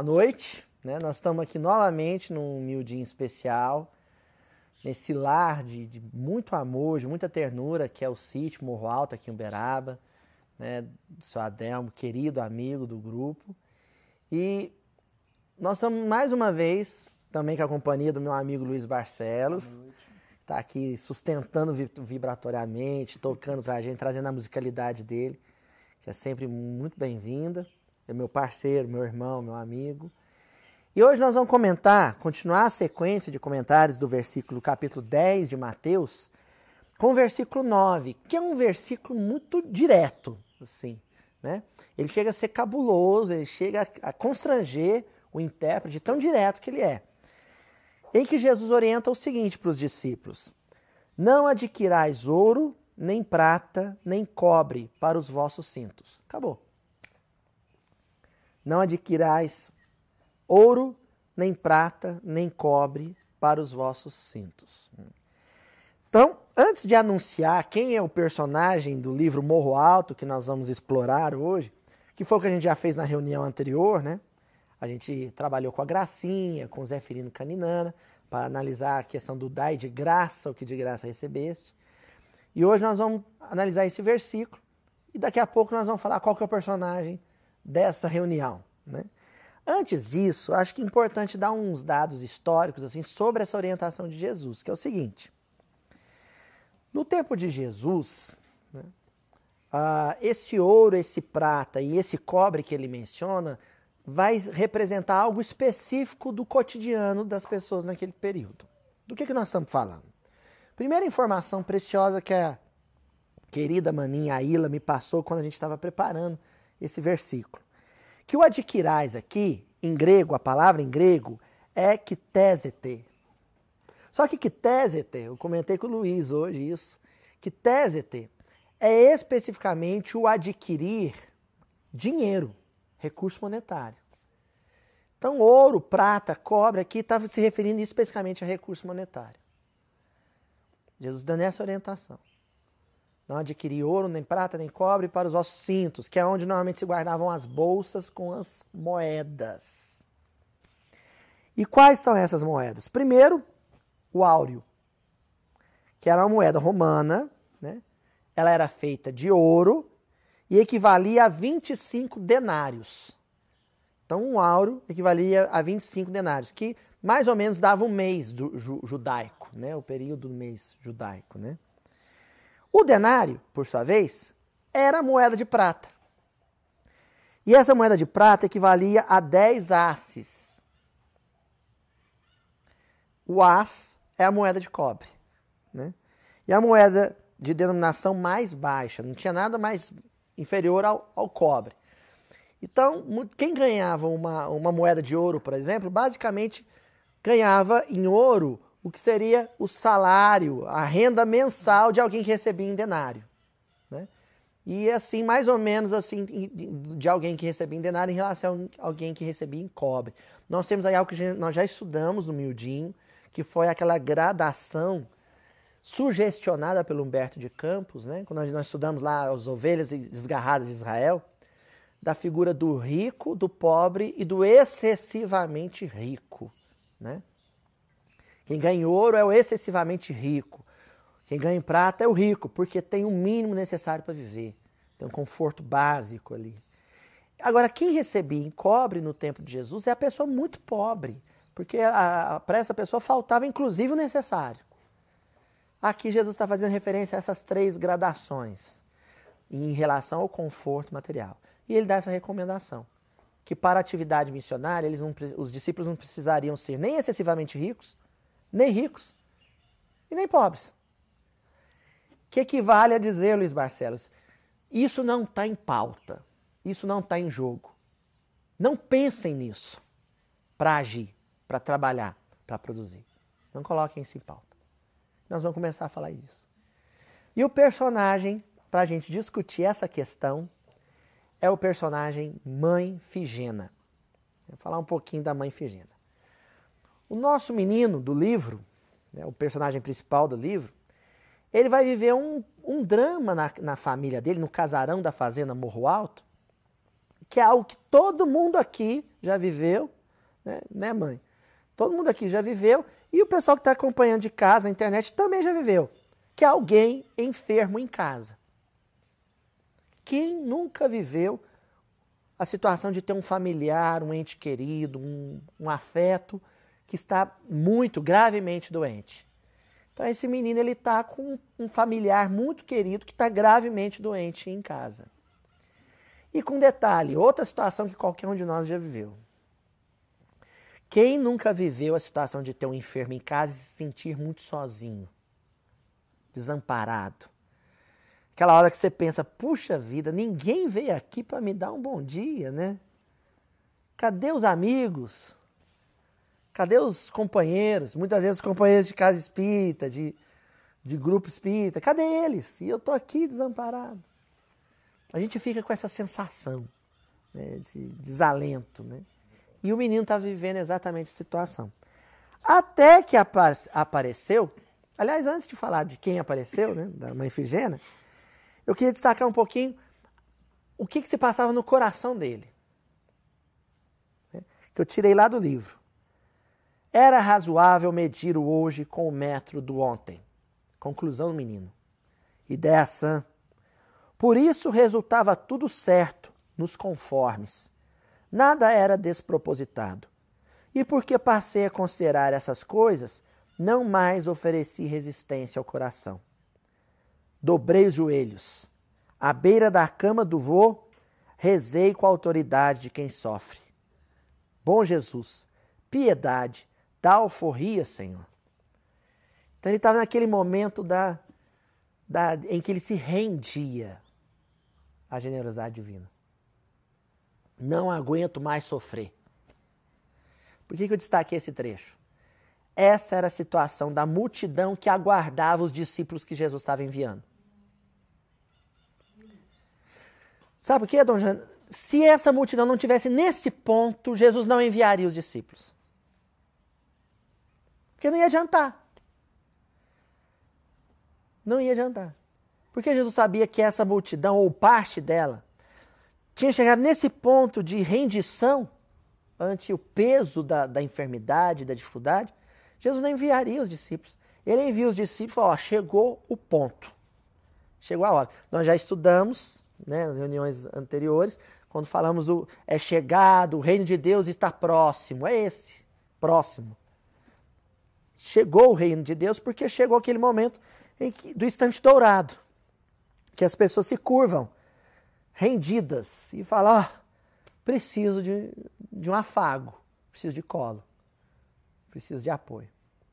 boa noite. Né? Nós estamos aqui novamente num humildinho especial, nesse lar de, de, muito amor, de muita ternura, que é o sítio Morro Alto aqui em Uberaba, né? do seu Adelmo, querido amigo do grupo. E nós estamos mais uma vez também com a companhia do meu amigo Luiz Barcelos. Está aqui sustentando vibratoriamente, tocando para a gente, trazendo a musicalidade dele, que é sempre muito bem-vinda. É meu parceiro, meu irmão, meu amigo. E hoje nós vamos comentar, continuar a sequência de comentários do versículo capítulo 10 de Mateus, com o versículo 9, que é um versículo muito direto, assim, né? Ele chega a ser cabuloso, ele chega a constranger o intérprete tão direto que ele é. Em que Jesus orienta o seguinte para os discípulos: Não adquirais ouro, nem prata, nem cobre para os vossos cintos. Acabou. Não adquirais ouro, nem prata, nem cobre para os vossos cintos. Então, antes de anunciar quem é o personagem do livro Morro Alto que nós vamos explorar hoje, que foi o que a gente já fez na reunião anterior, né? A gente trabalhou com a Gracinha, com o Zé Firino Caninana, para analisar a questão do dai de graça, o que de graça recebeste. E hoje nós vamos analisar esse versículo e daqui a pouco nós vamos falar qual que é o personagem dessa reunião, né? Antes disso, acho que é importante dar uns dados históricos assim sobre essa orientação de Jesus, que é o seguinte: no tempo de Jesus, né, esse ouro, esse prata e esse cobre que ele menciona vai representar algo específico do cotidiano das pessoas naquele período. Do que, que nós estamos falando? Primeira informação preciosa que a querida maninha Aila me passou quando a gente estava preparando esse versículo. Que o adquirais aqui, em grego, a palavra em grego, é ktesete. Só que ktesete, eu comentei com o Luiz hoje isso, ktesete é especificamente o adquirir dinheiro recurso monetário. Então, ouro, prata, cobre, aqui estava se referindo especificamente a recurso monetário. Jesus dando essa orientação. Não adquirir ouro, nem prata, nem cobre para os vossos cintos, que é onde normalmente se guardavam as bolsas com as moedas. E quais são essas moedas? Primeiro, o áureo, que era uma moeda romana, né? ela era feita de ouro e equivalia a 25 denários. Então, um áureo equivalia a 25 denários, que mais ou menos dava um mês do ju judaico, né? o período do mês judaico. Né? O denário, por sua vez, era moeda de prata. E essa moeda de prata equivalia a 10 asses. O as é a moeda de cobre. Né? E a moeda de denominação mais baixa, não tinha nada mais inferior ao, ao cobre. Então, quem ganhava uma, uma moeda de ouro, por exemplo, basicamente ganhava em ouro o que seria o salário, a renda mensal de alguém que recebia em denário. Né? E assim, mais ou menos assim, de alguém que recebia em denário em relação a alguém que recebia em cobre. Nós temos aí algo que nós já estudamos no Miudinho, que foi aquela gradação sugestionada pelo Humberto de Campos, né? quando nós estudamos lá as ovelhas desgarradas de Israel, da figura do rico, do pobre e do excessivamente rico. Né? Quem ganha ouro é o excessivamente rico. Quem ganha em prata é o rico, porque tem o mínimo necessário para viver. Tem um conforto básico ali. Agora, quem recebia em cobre no tempo de Jesus é a pessoa muito pobre, porque para essa pessoa faltava inclusive o necessário. Aqui Jesus está fazendo referência a essas três gradações em relação ao conforto material. E ele dá essa recomendação, que para a atividade missionária, eles não, os discípulos não precisariam ser nem excessivamente ricos, nem ricos e nem pobres. Que equivale a dizer, Luiz Barcelos, isso não está em pauta, isso não está em jogo. Não pensem nisso para agir, para trabalhar, para produzir. Não coloquem isso em pauta nós vamos começar a falar isso. E o personagem, para a gente discutir essa questão, é o personagem Mãe Figena. Vou falar um pouquinho da Mãe Figena. O nosso menino do livro, né, o personagem principal do livro, ele vai viver um, um drama na, na família dele, no casarão da fazenda Morro Alto, que é algo que todo mundo aqui já viveu, né, né mãe? Todo mundo aqui já viveu e o pessoal que está acompanhando de casa, na internet, também já viveu, que é alguém enfermo em casa. Quem nunca viveu a situação de ter um familiar, um ente querido, um, um afeto que está muito gravemente doente? Então esse menino ele está com um familiar muito querido que está gravemente doente em casa. E com detalhe, outra situação que qualquer um de nós já viveu. Quem nunca viveu a situação de ter um enfermo em casa e se sentir muito sozinho, desamparado? Aquela hora que você pensa, puxa vida, ninguém veio aqui para me dar um bom dia, né? Cadê os amigos? Cadê os companheiros? Muitas vezes os companheiros de casa espírita, de, de grupo espírita, cadê eles? E eu tô aqui desamparado. A gente fica com essa sensação, né, desse desalento, né? E o menino está vivendo exatamente a situação. Até que apareceu, aliás, antes de falar de quem apareceu, né, da mãe Figena, eu queria destacar um pouquinho o que, que se passava no coração dele. Né? Que eu tirei lá do livro. Era razoável medir o hoje com o metro do ontem. Conclusão do menino. Ideia sã. Por isso resultava tudo certo, nos conformes. Nada era despropositado. E porque passei a considerar essas coisas, não mais ofereci resistência ao coração. Dobrei os joelhos. À beira da cama do vô, rezei com a autoridade de quem sofre. Bom Jesus, piedade, dá alforria, Senhor. Então ele estava naquele momento da, da, em que ele se rendia à generosidade divina. Não aguento mais sofrer. Por que, que eu destaquei esse trecho? Essa era a situação da multidão que aguardava os discípulos que Jesus estava enviando. Sabe por quê, Dom Jean? Se essa multidão não tivesse nesse ponto, Jesus não enviaria os discípulos. Porque não ia adiantar. Não ia adiantar. Porque Jesus sabia que essa multidão, ou parte dela, tinha chegado nesse ponto de rendição ante o peso da, da enfermidade, da dificuldade. Jesus não enviaria os discípulos. Ele envia os discípulos e fala: ó, chegou o ponto. Chegou a hora. Nós já estudamos né, nas reuniões anteriores, quando falamos do é chegado, o reino de Deus está próximo. É esse, próximo. Chegou o reino de Deus porque chegou aquele momento em que, do instante dourado, que as pessoas se curvam, rendidas, e falam: ó, oh, preciso de, de um afago, preciso de colo, preciso de apoio.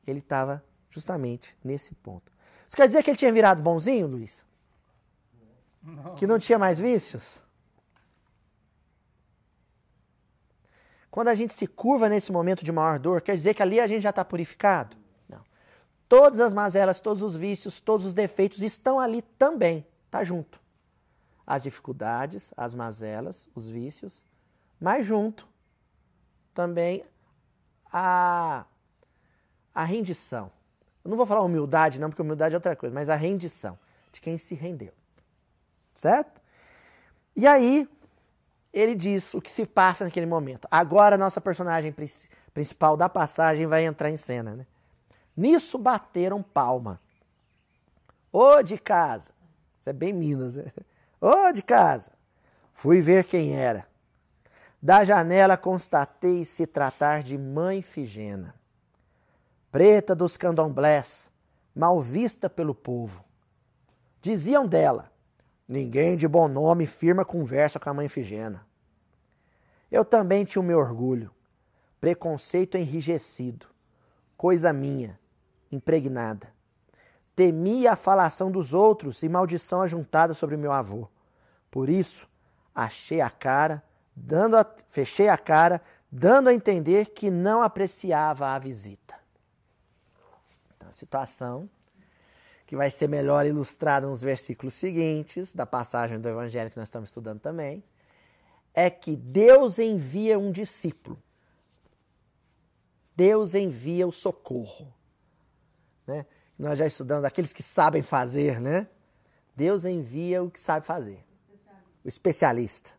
Ele estava justamente nesse ponto. Isso quer dizer que ele tinha virado bonzinho, Luiz? Não. Que não tinha mais vícios? Quando a gente se curva nesse momento de maior dor, quer dizer que ali a gente já está purificado? Não. Todas as mazelas, todos os vícios, todos os defeitos estão ali também. Está junto. As dificuldades, as mazelas, os vícios, mas junto também a, a rendição. Eu não vou falar humildade, não, porque humildade é outra coisa, mas a rendição de quem se rendeu. Certo? E aí, ele diz o que se passa naquele momento. Agora a nossa personagem principal da passagem vai entrar em cena. Né? Nisso bateram palma. Ô de casa. Isso é bem Minas. Né? Ô de casa. Fui ver quem era. Da janela constatei se tratar de mãe Figena. Preta dos candomblés, mal vista pelo povo. Diziam dela, Ninguém de bom nome firma conversa com a mãe Figena. Eu também tinha o meu orgulho, preconceito enrijecido, coisa minha, impregnada. Temia a falação dos outros e maldição ajuntada sobre meu avô. Por isso, achei a cara, dando a, fechei a cara, dando a entender que não apreciava a visita. Então, a situação que vai ser melhor ilustrada nos versículos seguintes da passagem do Evangelho que nós estamos estudando também, é que Deus envia um discípulo. Deus envia o socorro. Né? Nós já estudamos aqueles que sabem fazer, né? Deus envia o que sabe fazer. O especialista.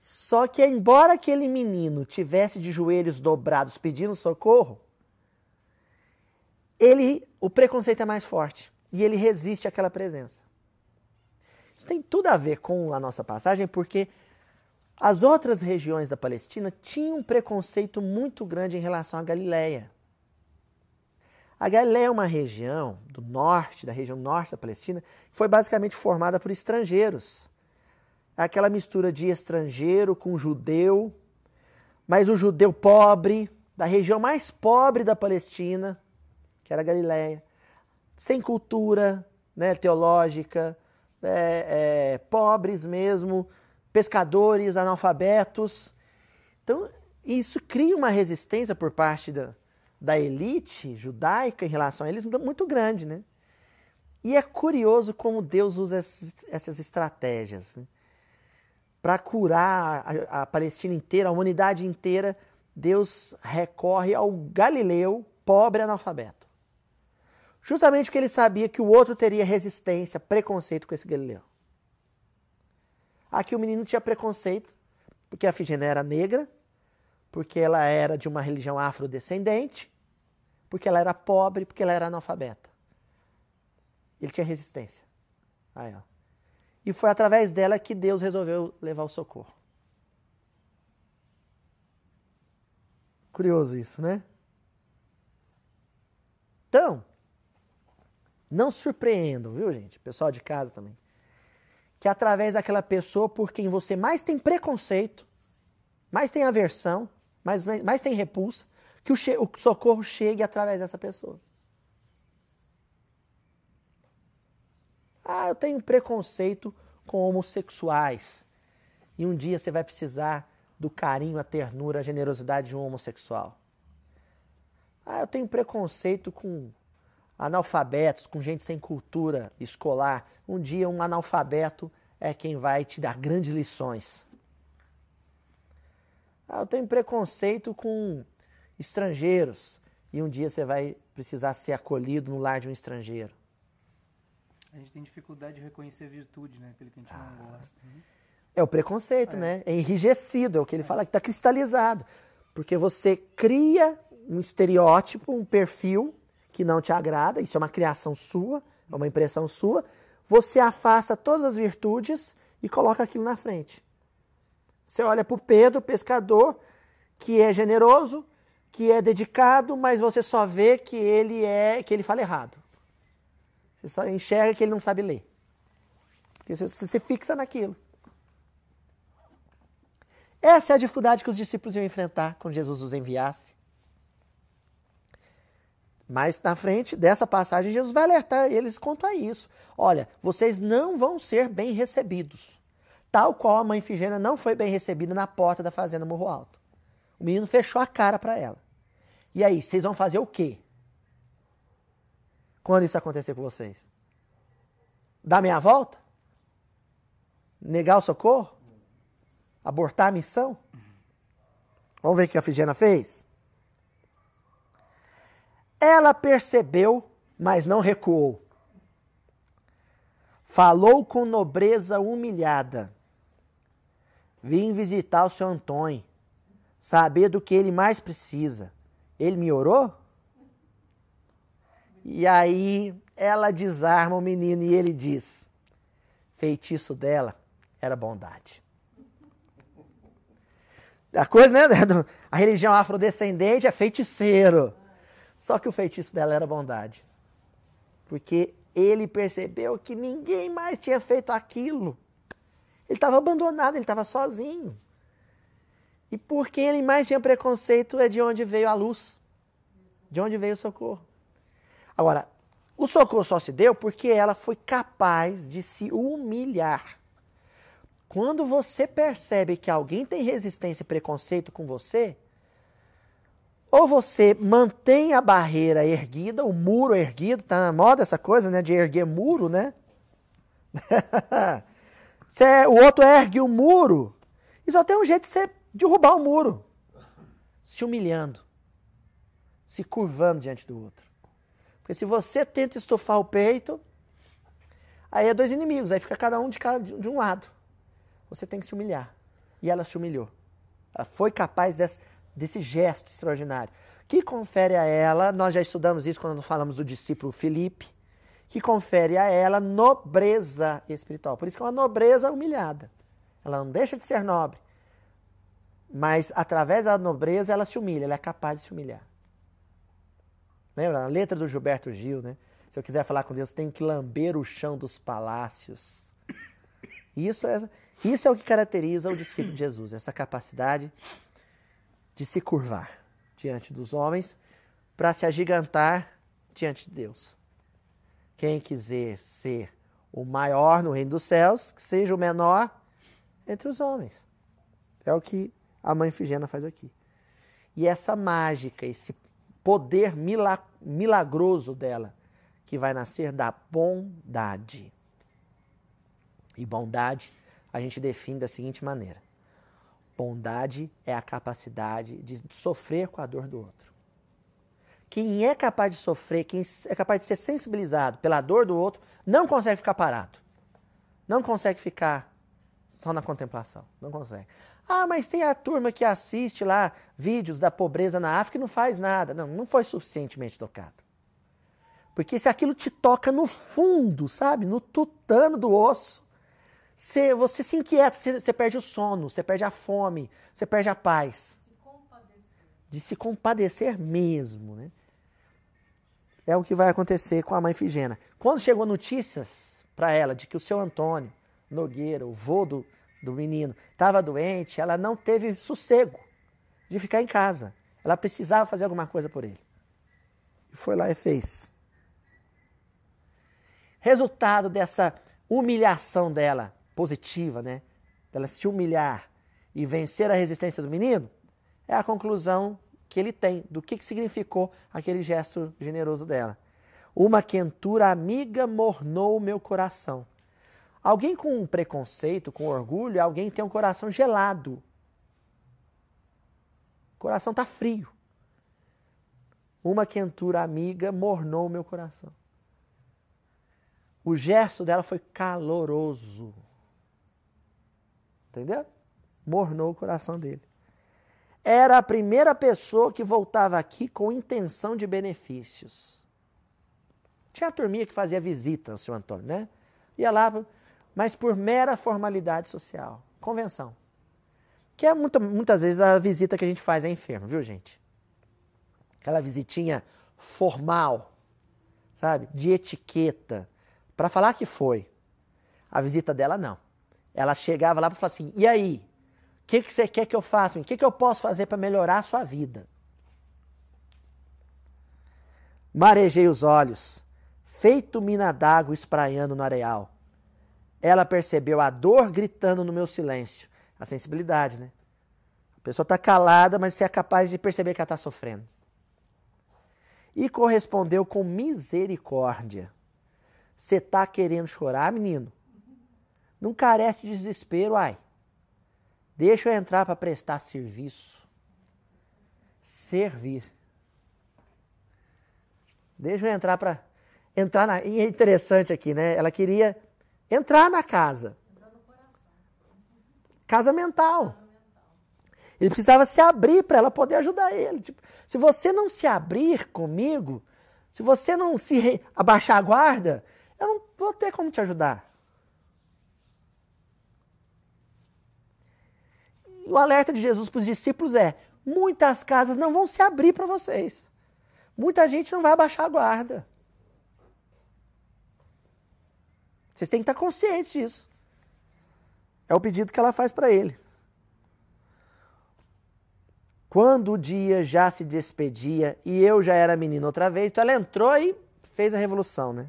Só que, embora aquele menino tivesse de joelhos dobrados pedindo socorro, ele, o preconceito é mais forte e ele resiste àquela presença. Isso tem tudo a ver com a nossa passagem, porque as outras regiões da Palestina tinham um preconceito muito grande em relação à Galileia. A Galileia é uma região do norte, da região norte da Palestina, que foi basicamente formada por estrangeiros. É aquela mistura de estrangeiro com judeu, mas o judeu pobre, da região mais pobre da Palestina, que era Galileia, sem cultura né, teológica, é, é, pobres mesmo, pescadores, analfabetos. Então, isso cria uma resistência por parte da, da elite judaica em relação a eles muito grande, né? E é curioso como Deus usa essas estratégias né? para curar a, a Palestina inteira, a humanidade inteira. Deus recorre ao Galileu, pobre analfabeto. Justamente porque ele sabia que o outro teria resistência, preconceito com esse Galileu. Aqui o menino tinha preconceito, porque a Figênia era negra, porque ela era de uma religião afrodescendente, porque ela era pobre, porque ela era analfabeta. Ele tinha resistência a ela. E foi através dela que Deus resolveu levar o socorro. Curioso isso, né? Então, não se surpreendam, viu, gente? Pessoal de casa também. Que através daquela pessoa por quem você mais tem preconceito, mais tem aversão, mas, mas tem repulsa, que o, o socorro chegue através dessa pessoa. Ah, eu tenho preconceito com homossexuais. E um dia você vai precisar do carinho, a ternura, a generosidade de um homossexual. Ah, eu tenho preconceito com analfabetos, com gente sem cultura escolar. Um dia um analfabeto é quem vai te dar grandes lições. Ah, eu tenho preconceito com estrangeiros e um dia você vai precisar ser acolhido no lar de um estrangeiro. A gente tem dificuldade de reconhecer virtude, né? Aquilo que a gente ah, não gosta. Né? É o preconceito, é. né? É enrijecido, é o que ele é. fala, que está cristalizado. Porque você cria um estereótipo, um perfil que não te agrada, isso é uma criação sua, é uma impressão sua. Você afasta todas as virtudes e coloca aquilo na frente. Você olha para o Pedro, pescador, que é generoso, que é dedicado, mas você só vê que ele é que ele fala errado. Você só enxerga que ele não sabe ler. Porque você, se fixa naquilo. Essa é a dificuldade que os discípulos iam enfrentar quando Jesus os enviasse. Mas na frente dessa passagem, Jesus vai alertar eles quanto a isso. Olha, vocês não vão ser bem recebidos tal qual a mãe Figênia não foi bem recebida na porta da fazenda Morro Alto. O menino fechou a cara para ela. E aí, vocês vão fazer o quê? Quando isso acontecer com vocês? Dar meia volta? Negar o socorro? Abortar a missão? Vamos ver o que a Figena fez? Ela percebeu, mas não recuou. Falou com nobreza humilhada. Vim visitar o seu Antônio, saber do que ele mais precisa. Ele me orou? E aí ela desarma o menino e ele diz: feitiço dela era bondade. A coisa, né? A religião afrodescendente é feiticeiro. Só que o feitiço dela era bondade. Porque ele percebeu que ninguém mais tinha feito aquilo. Ele estava abandonado, ele estava sozinho. E por quem ele mais tinha preconceito é de onde veio a luz, de onde veio o socorro. Agora, o socorro só se deu porque ela foi capaz de se humilhar. Quando você percebe que alguém tem resistência e preconceito com você, ou você mantém a barreira erguida, o muro erguido, tá na moda essa coisa, né, de erguer muro, né? Você, o outro ergue o muro. E só tem um jeito de você derrubar o muro. Se humilhando. Se curvando diante do outro. Porque se você tenta estufar o peito, aí é dois inimigos. Aí fica cada um de, cada, de um lado. Você tem que se humilhar. E ela se humilhou. Ela foi capaz desse, desse gesto extraordinário. Que confere a ela, nós já estudamos isso quando falamos do discípulo Filipe, que confere a ela nobreza espiritual. Por isso que é uma nobreza humilhada. Ela não deixa de ser nobre. Mas através da nobreza ela se humilha, ela é capaz de se humilhar. Lembra? A letra do Gilberto Gil, né? Se eu quiser falar com Deus, tenho que lamber o chão dos palácios. Isso é, isso é o que caracteriza o discípulo de Jesus, essa capacidade de se curvar diante dos homens para se agigantar diante de Deus. Quem quiser ser o maior no reino dos céus, que seja o menor entre os homens. É o que a mãe Figena faz aqui. E essa mágica, esse poder milagroso dela, que vai nascer da bondade. E bondade a gente define da seguinte maneira: bondade é a capacidade de sofrer com a dor do outro. Quem é capaz de sofrer, quem é capaz de ser sensibilizado pela dor do outro, não consegue ficar parado. Não consegue ficar só na contemplação. Não consegue. Ah, mas tem a turma que assiste lá vídeos da pobreza na África e não faz nada. Não, não foi suficientemente tocado. Porque se aquilo te toca no fundo, sabe? No tutano do osso, você, você se inquieta, você, você perde o sono, você perde a fome, você perde a paz. De se compadecer mesmo, né? É o que vai acontecer com a mãe Figena. Quando chegou notícias para ela de que o seu Antônio Nogueira, o vô do, do menino, estava doente, ela não teve sossego de ficar em casa. Ela precisava fazer alguma coisa por ele. E foi lá e fez. Resultado dessa humilhação dela, positiva, né? Dela se humilhar e vencer a resistência do menino, é a conclusão que ele tem do que, que significou aquele gesto generoso dela. Uma quentura amiga mornou meu coração. Alguém com um preconceito, com orgulho, é alguém que tem um coração gelado. O coração está frio. Uma quentura amiga mornou meu coração. O gesto dela foi caloroso. Entendeu? Mornou o coração dele. Era a primeira pessoa que voltava aqui com intenção de benefícios. Tinha a turminha que fazia visita ao seu Antônio, né? Ia lá, mas por mera formalidade social. Convenção. Que é muita, muitas vezes a visita que a gente faz é enfermo, viu, gente? Aquela visitinha formal, sabe? De etiqueta. Para falar que foi. A visita dela, não. Ela chegava lá para falar assim: e aí? O que, que você quer que eu faça? O que, que eu posso fazer para melhorar a sua vida? Marejei os olhos, feito mina d'água espraiando no areal. Ela percebeu a dor gritando no meu silêncio. A sensibilidade, né? A pessoa está calada, mas você é capaz de perceber que ela está sofrendo. E correspondeu com misericórdia. Você está querendo chorar, menino? Não carece de desespero, ai. Deixa eu entrar para prestar serviço. Servir. Deixa eu entrar para entrar na. E é interessante aqui, né? Ela queria entrar na casa. Casa mental. Ele precisava se abrir para ela poder ajudar ele. Tipo, se você não se abrir comigo, se você não se abaixar a guarda, eu não vou ter como te ajudar. O alerta de Jesus para os discípulos é: muitas casas não vão se abrir para vocês. Muita gente não vai abaixar a guarda. Vocês têm que estar conscientes disso. É o pedido que ela faz para ele. Quando o dia já se despedia e eu já era menino outra vez, então ela entrou e fez a revolução, né?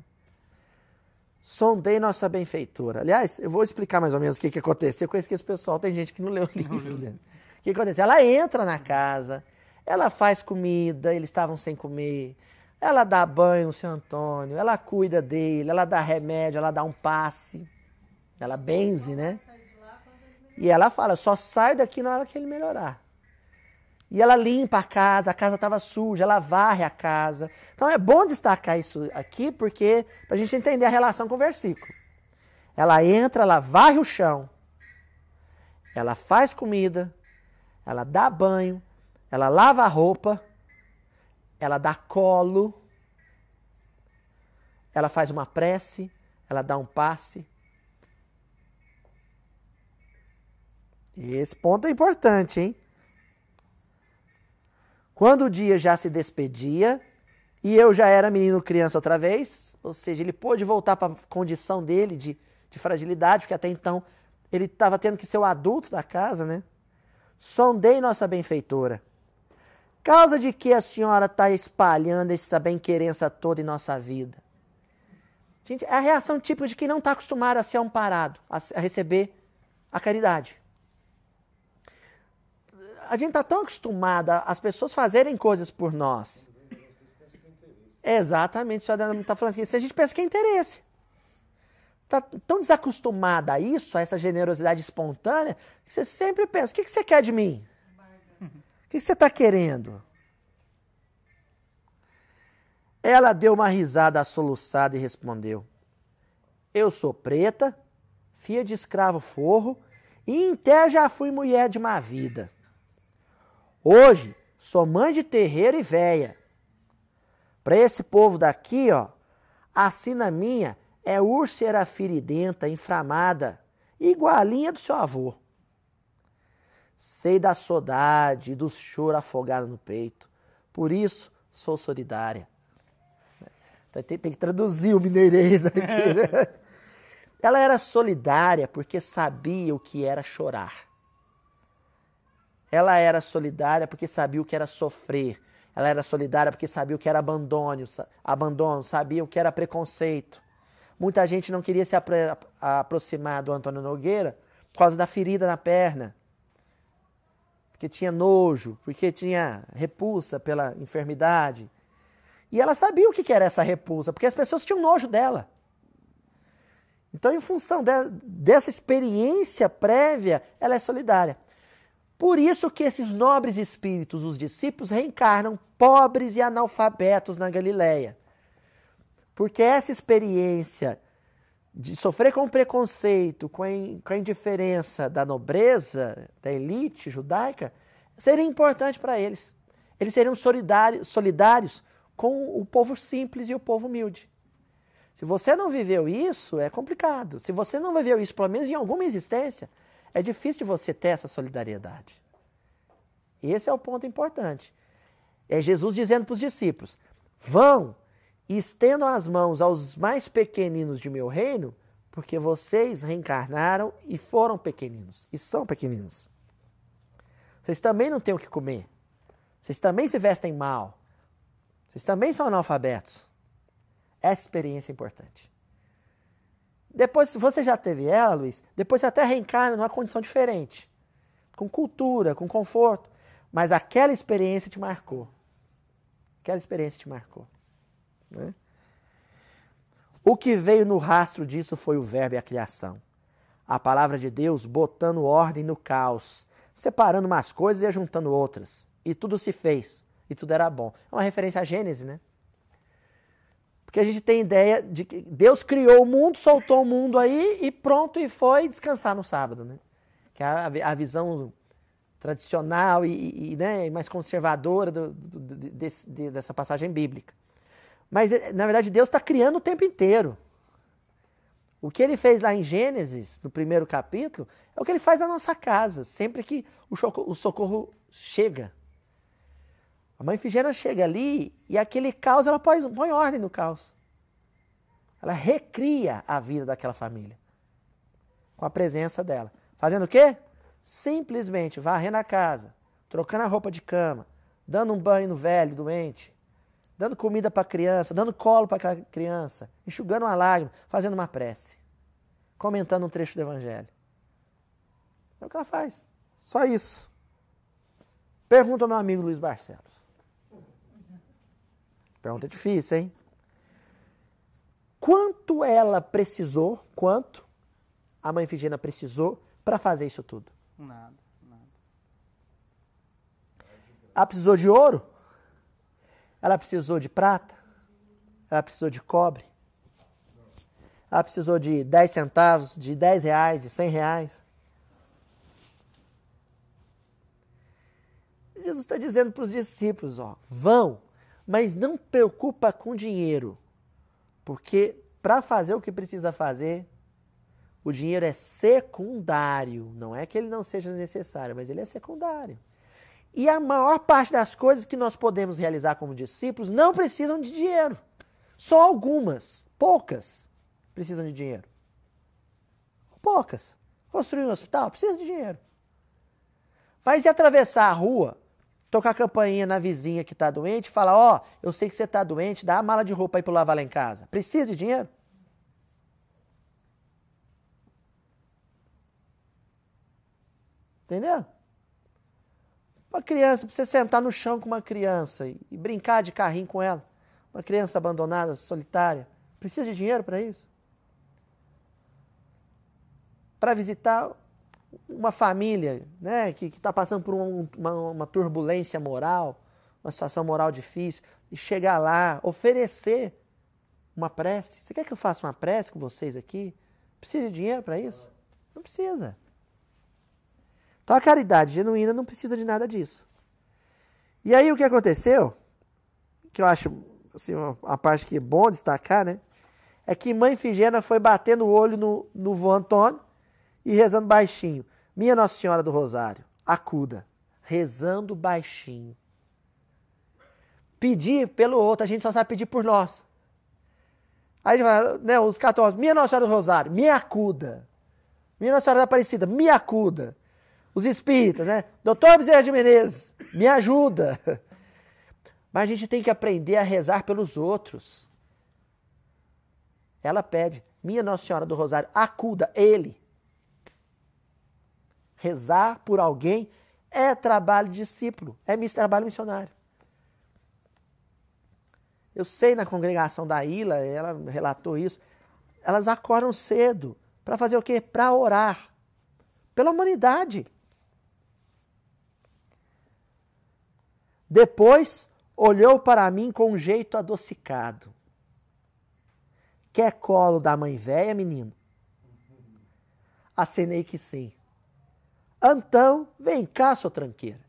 Sondei nossa benfeitora. Aliás, eu vou explicar mais ou menos o que, que aconteceu. Eu conheço que esse pessoal, tem gente que não leu o livro. Né? O que aconteceu? Ela entra na casa, ela faz comida, eles estavam sem comer, ela dá banho no seu Antônio, ela cuida dele, ela dá remédio, ela dá um passe, ela benze, né? E ela fala, só sai daqui na hora que ele melhorar. E ela limpa a casa, a casa estava suja, ela varre a casa. Então é bom destacar isso aqui, porque para a gente entender a relação com o versículo. Ela entra, ela varre o chão, ela faz comida, ela dá banho, ela lava a roupa, ela dá colo, ela faz uma prece, ela dá um passe. E esse ponto é importante, hein? Quando o dia já se despedia e eu já era menino criança outra vez, ou seja, ele pôde voltar para a condição dele de, de fragilidade, porque até então ele estava tendo que ser o adulto da casa, né? Sondei nossa benfeitora. Causa de que a senhora está espalhando essa bem-querença toda em nossa vida? Gente, é a reação típica de quem não está acostumado a ser amparado, a, a receber a caridade a gente está tão acostumado as pessoas fazerem coisas por nós. Exatamente, o senhor está falando assim, se a gente pensa que é interesse. Está tão desacostumada a isso, a essa generosidade espontânea, que você sempre pensa, o que, que você quer de mim? O que, que você está querendo? Ela deu uma risada soluçada e respondeu: Eu sou preta, filha de escravo forro, e em já fui mulher de má vida. Hoje, sou mãe de terreiro e véia. Para esse povo daqui, ó, a sina minha é úlcera firidenta, inflamada, igualinha do seu avô. Sei da saudade e do choro afogado no peito. Por isso, sou solidária. Tem, tem que traduzir o mineirês aqui, né? Ela era solidária porque sabia o que era chorar. Ela era solidária porque sabia o que era sofrer. Ela era solidária porque sabia o que era abandono, abandono, sabia o que era preconceito. Muita gente não queria se apro aproximar do Antônio Nogueira por causa da ferida na perna. Porque tinha nojo, porque tinha repulsa pela enfermidade. E ela sabia o que era essa repulsa, porque as pessoas tinham nojo dela. Então, em função de, dessa experiência prévia, ela é solidária. Por isso que esses nobres espíritos, os discípulos, reencarnam pobres e analfabetos na Galileia. Porque essa experiência de sofrer com preconceito, com a, com a indiferença da nobreza, da elite judaica, seria importante para eles. Eles seriam solidários, solidários com o povo simples e o povo humilde. Se você não viveu isso, é complicado. Se você não viveu isso, pelo menos em alguma existência, é difícil de você ter essa solidariedade. Esse é o ponto importante. É Jesus dizendo para os discípulos: vão e estendam as mãos aos mais pequeninos de meu reino, porque vocês reencarnaram e foram pequeninos, e são pequeninos. Vocês também não têm o que comer. Vocês também se vestem mal. Vocês também são analfabetos. Essa experiência é importante. Depois, se você já teve ela, Luiz, depois você até reencarna numa condição diferente. Com cultura, com conforto. Mas aquela experiência te marcou. Aquela experiência te marcou. Né? O que veio no rastro disso foi o verbo e a criação. A palavra de Deus botando ordem no caos, separando umas coisas e ajuntando outras. E tudo se fez. E tudo era bom. É uma referência à Gênesis, né? Porque a gente tem ideia de que Deus criou o mundo, soltou o mundo aí e pronto, e foi descansar no sábado, né? Que é a, a visão tradicional e, e né, mais conservadora do, do, de, dessa passagem bíblica. Mas, eh, na verdade, Deus está criando o tempo inteiro. O que ele fez lá em Gênesis, no primeiro capítulo, é o que ele faz na nossa casa, sempre que o o socorro chega. A mãe Figena chega ali e aquele caos, ela põe, põe ordem no caos. Ela recria a vida daquela família. Com a presença dela. Fazendo o quê? Simplesmente varrendo a casa, trocando a roupa de cama, dando um banho no velho, doente, dando comida para a criança, dando colo para aquela criança, enxugando uma lágrima, fazendo uma prece, comentando um trecho do Evangelho. É o que ela faz. Só isso. Pergunta ao meu amigo Luiz Barcelos. Pergunta difícil, hein? Quanto ela precisou, quanto a mãe Figena precisou para fazer isso tudo? Nada, nada. Ela precisou de ouro? Ela precisou de prata? Ela precisou de cobre? Ela precisou de 10 centavos, de 10 reais, de 100 reais? Jesus está dizendo para os discípulos, ó, vão, mas não preocupa com dinheiro, porque para fazer o que precisa fazer, o dinheiro é secundário. Não é que ele não seja necessário, mas ele é secundário. E a maior parte das coisas que nós podemos realizar como discípulos não precisam de dinheiro. Só algumas, poucas, precisam de dinheiro. Poucas. Construir um hospital precisa de dinheiro. Mas e atravessar a rua, tocar a campainha na vizinha que está doente e falar: Ó, oh, eu sei que você está doente, dá a mala de roupa aí para lavar lá em casa. Precisa de dinheiro? Entendeu? Uma criança, pra você sentar no chão com uma criança e brincar de carrinho com ela. Uma criança abandonada, solitária. Precisa de dinheiro para isso? Para visitar uma família né, que está passando por um, uma, uma turbulência moral, uma situação moral difícil, e chegar lá, oferecer uma prece. Você quer que eu faça uma prece com vocês aqui? Precisa de dinheiro para isso? Não precisa. Então a caridade genuína não precisa de nada disso. E aí o que aconteceu, que eu acho assim, uma, uma parte que é bom destacar, né? É que mãe Figena foi batendo o olho no, no vô Antônio e rezando baixinho. Minha Nossa Senhora do Rosário, acuda. Rezando baixinho. Pedir pelo outro, a gente só sabe pedir por nós. Aí né, os católicos, minha Nossa Senhora do Rosário, me acuda. Minha Nossa Senhora da Aparecida, me acuda os espíritas, né? Doutor Bezerra de Menezes, me ajuda. Mas a gente tem que aprender a rezar pelos outros. Ela pede, minha Nossa Senhora do Rosário, acuda ele. Rezar por alguém é trabalho de discípulo, é trabalho missionário. Eu sei na congregação da Ilha, ela relatou isso, elas acordam cedo para fazer o quê? Para orar pela humanidade. Depois olhou para mim com um jeito adocicado. Quer colo da mãe velha, menino? Acenei que sim. Então, vem cá, sua tranqueira.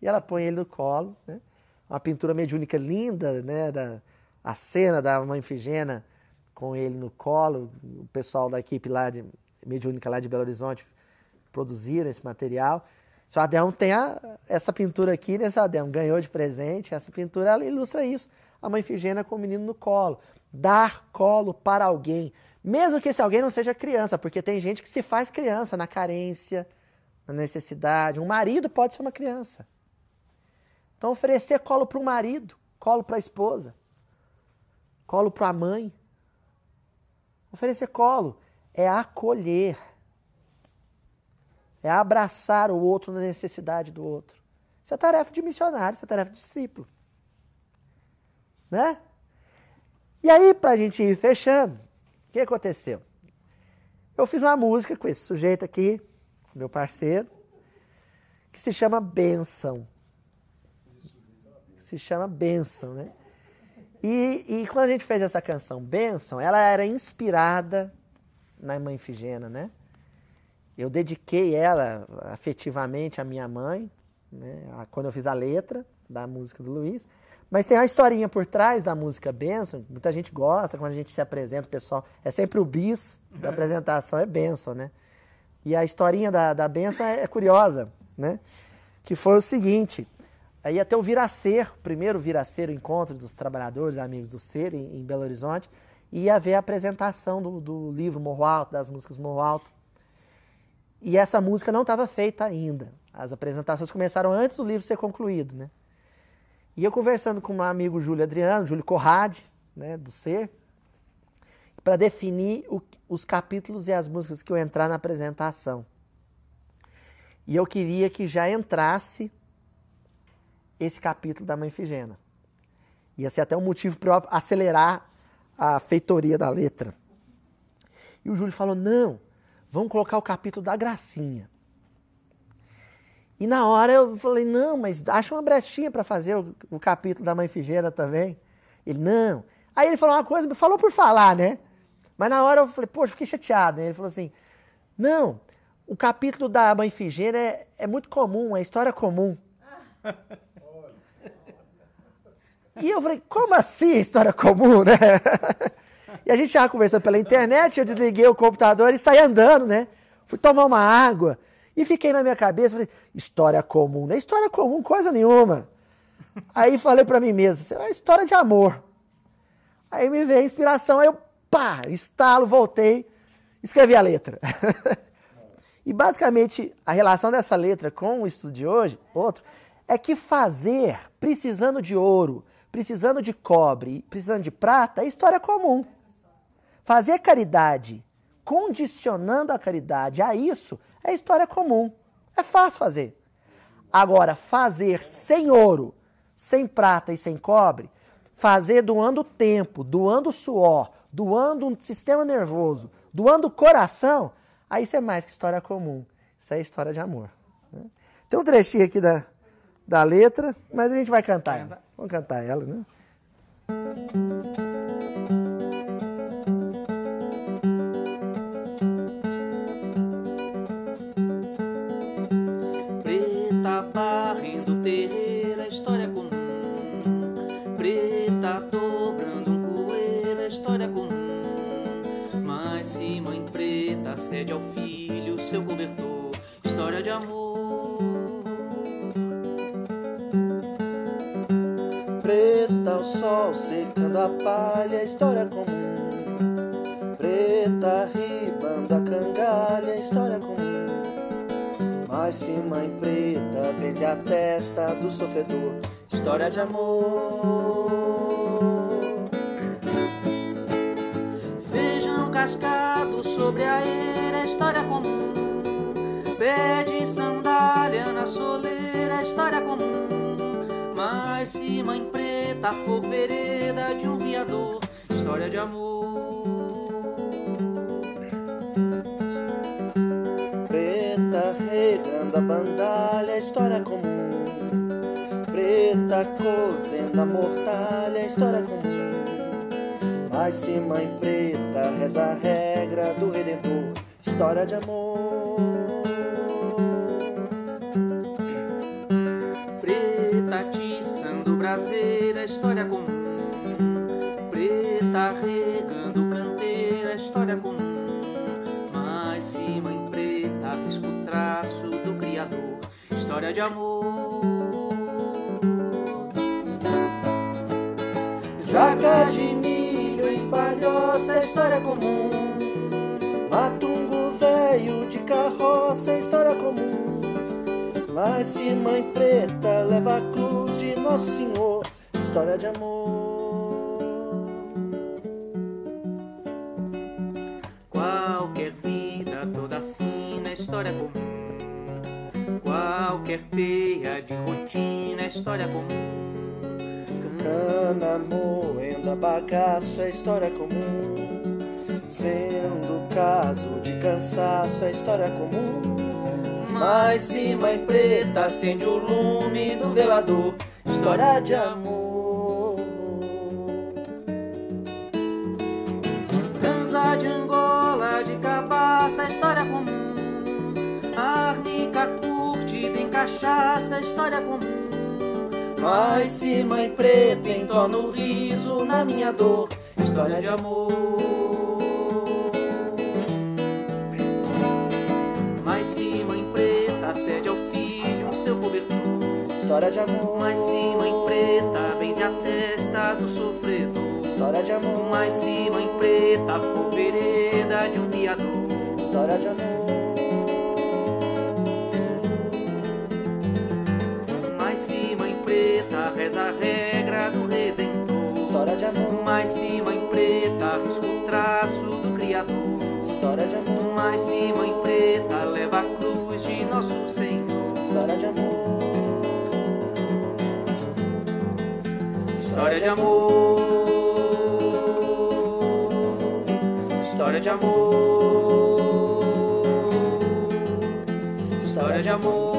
E ela põe ele no colo, né? Uma pintura mediúnica linda, né? Da, a cena da mãe Figena com ele no colo. O pessoal da equipe lá de mediúnica lá de Belo Horizonte produziram esse material. Seu Adelmo tem a, essa pintura aqui, né, seu Adelmo? Ganhou de presente. Essa pintura ela ilustra isso. A mãe Figena com o menino no colo. Dar colo para alguém. Mesmo que esse alguém não seja criança, porque tem gente que se faz criança na carência, na necessidade. Um marido pode ser uma criança. Então, oferecer colo para o marido, colo para a esposa, colo para a mãe. Oferecer colo é acolher é abraçar o outro na necessidade do outro. Isso é tarefa de missionário, isso é tarefa de discípulo. Né? E aí, para a gente ir fechando, o que aconteceu? Eu fiz uma música com esse sujeito aqui, meu parceiro, que se chama Benção. Se chama Benção, né? E, e quando a gente fez essa canção Benção, ela era inspirada na Mãe Figena, né? Eu dediquei ela afetivamente à minha mãe, né, quando eu fiz a letra da música do Luiz. Mas tem uma historinha por trás da música Benção, muita gente gosta, quando a gente se apresenta, o pessoal. É sempre o bis da apresentação, é Benção, né? E a historinha da, da Benção é, é curiosa, né? Que foi o seguinte: aí ter o Viracer, o primeiro Viracer, o encontro dos trabalhadores, amigos do Ser, em, em Belo Horizonte, ia haver a apresentação do, do livro Morro Alto, das músicas Morro Alto. E essa música não estava feita ainda. As apresentações começaram antes do livro ser concluído, né? E eu conversando com um amigo Júlio Adriano, Júlio Corrade, né, do Ser, para definir o, os capítulos e as músicas que eu entrar na apresentação. E eu queria que já entrasse esse capítulo da Mãe Figena. Ia ser até um motivo para acelerar a feitoria da letra. E o Júlio falou: não, Vamos colocar o capítulo da gracinha. E na hora eu falei, não, mas acha uma brechinha para fazer o, o, capítulo da Mãe Figueira também. Ele, não. Aí ele falou uma coisa, falou por falar, né? Mas na hora eu falei, poxa, fiquei chateado. Ele falou assim, não, o capítulo da Mãe Figueira é, é muito comum, é história comum. E eu falei, como assim história comum, né? E a gente já conversando pela internet, eu desliguei o computador e saí andando, né? Fui tomar uma água e fiquei na minha cabeça, falei, história comum, não é história comum coisa nenhuma. Aí falei para mim mesmo, será história de amor. Aí me veio a inspiração, aí eu, pá, estalo, voltei, escrevi a letra. e basicamente a relação dessa letra com o estudo de hoje, outro, é que fazer precisando de ouro, precisando de cobre, precisando de prata é história comum. Fazer caridade, condicionando a caridade a isso, é história comum. É fácil fazer. Agora, fazer sem ouro, sem prata e sem cobre, fazer doando tempo, doando suor, doando um sistema nervoso, doando coração, aí isso é mais que história comum. Isso é história de amor. Né? Tem um trechinho aqui da, da letra, mas a gente vai cantar ela. Vamos cantar ela, né? Cede ao filho seu cobertor, história de amor. Preta o sol secando a palha, história comum. Preta ribando a cangalha, história comum. Mas se mãe preta benze a testa do sofredor, história de amor. Feijão cascado sobre a eira, história comum. Pé de sandália na soleira, história comum. Mas se mãe preta for vereda de um viador, história de amor. Preta regando a bandalha, história comum. Preta cozendo a mortalha, história comum. Mas se mãe preta reza a regra do Redentor, história de amor. Preta tiçando braseira, história comum. Preta regando canteira, história comum. Mas se mãe preta risca o traço do Criador, história de amor. Jaca de milho em palhoça, história comum. Velho de carroça, história comum. Mas se mãe preta leva a cruz de Nosso Senhor, história de amor. Qualquer vida toda assim é história comum. Qualquer peia de rotina é história comum. Cana moendo a bagaço é história comum. Sendo caso de cansaço é história comum. Mas se mãe preta acende o lume do velador, história de amor. Dança de Angola, de cabaça, história comum. Arnica curtida em cachaça, história comum. Mas se mãe preta entona o riso na minha dor, história de amor. História de amor. Mas se mãe preta benze a testa do sofredor. História de amor. Mas se mãe preta for vereda de um viador. História de amor. Mas se mãe preta reza a regra do Redentor. História de amor. Mas se mãe preta risca o traço do Criador. História de amor. Mas se mãe preta leva a cruz de nosso Senhor. História de amor. História de amor. História de amor. História de amor.